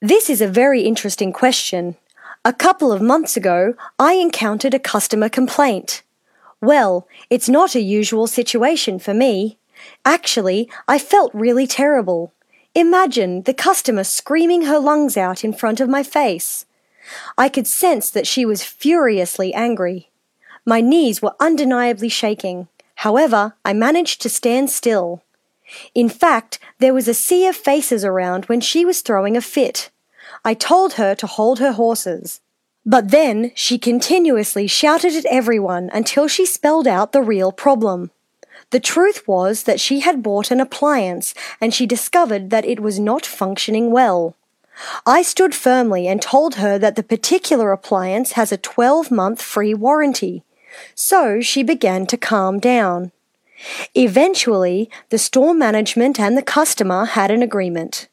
This is a very interesting question. A couple of months ago, I encountered a customer complaint. Well, it's not a usual situation for me. Actually, I felt really terrible. Imagine the customer screaming her lungs out in front of my face. I could sense that she was furiously angry. My knees were undeniably shaking. However, I managed to stand still. In fact, there was a sea of faces around when she was throwing a fit. I told her to hold her horses. But then she continuously shouted at everyone until she spelled out the real problem. The truth was that she had bought an appliance and she discovered that it was not functioning well. I stood firmly and told her that the particular appliance has a 12 month free warranty. So she began to calm down. Eventually, the store management and the customer had an agreement.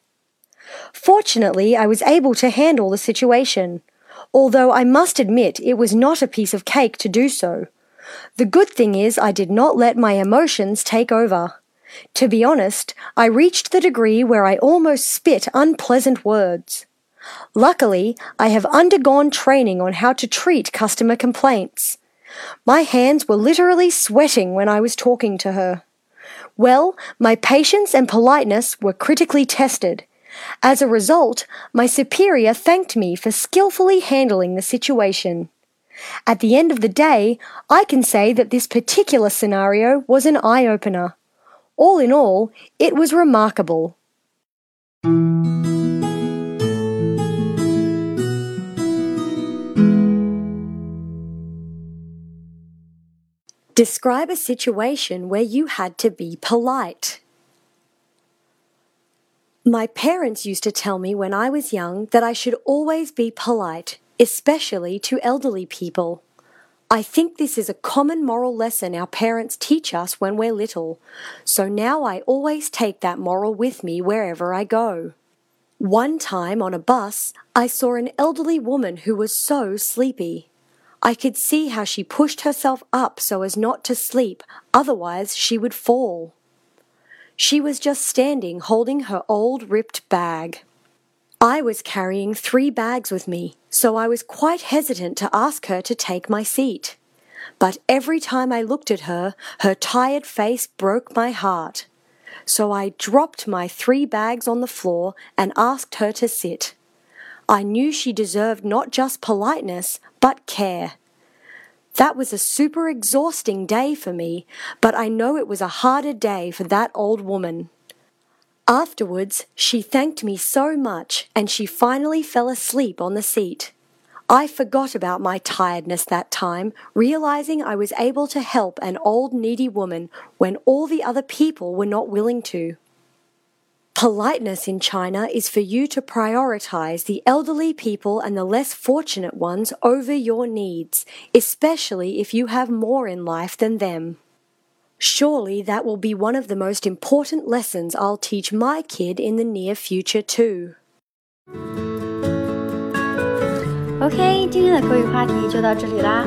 Fortunately, I was able to handle the situation, although I must admit it was not a piece of cake to do so. The good thing is I did not let my emotions take over. To be honest, I reached the degree where I almost spit unpleasant words. Luckily, I have undergone training on how to treat customer complaints. My hands were literally sweating when I was talking to her. Well, my patience and politeness were critically tested. As a result, my superior thanked me for skillfully handling the situation. At the end of the day, I can say that this particular scenario was an eye opener. All in all, it was remarkable. Describe a situation where you had to be polite. My parents used to tell me when I was young that I should always be polite, especially to elderly people. I think this is a common moral lesson our parents teach us when we're little, so now I always take that moral with me wherever I go. One time on a bus, I saw an elderly woman who was so sleepy. I could see how she pushed herself up so as not to sleep, otherwise, she would fall. She was just standing holding her old ripped bag. I was carrying three bags with me, so I was quite hesitant to ask her to take my seat. But every time I looked at her, her tired face broke my heart. So I dropped my three bags on the floor and asked her to sit. I knew she deserved not just politeness, but care. That was a super exhausting day for me, but I know it was a harder day for that old woman. Afterwards, she thanked me so much and she finally fell asleep on the seat. I forgot about my tiredness that time, realizing I was able to help an old needy woman when all the other people were not willing to. Politeness in China is for you to prioritize the elderly people and the less fortunate ones over your needs, especially if you have more in life than them. Surely that will be one of the most important lessons I'll teach my kid in the near future too. OK，今天的口语话题就到这里啦。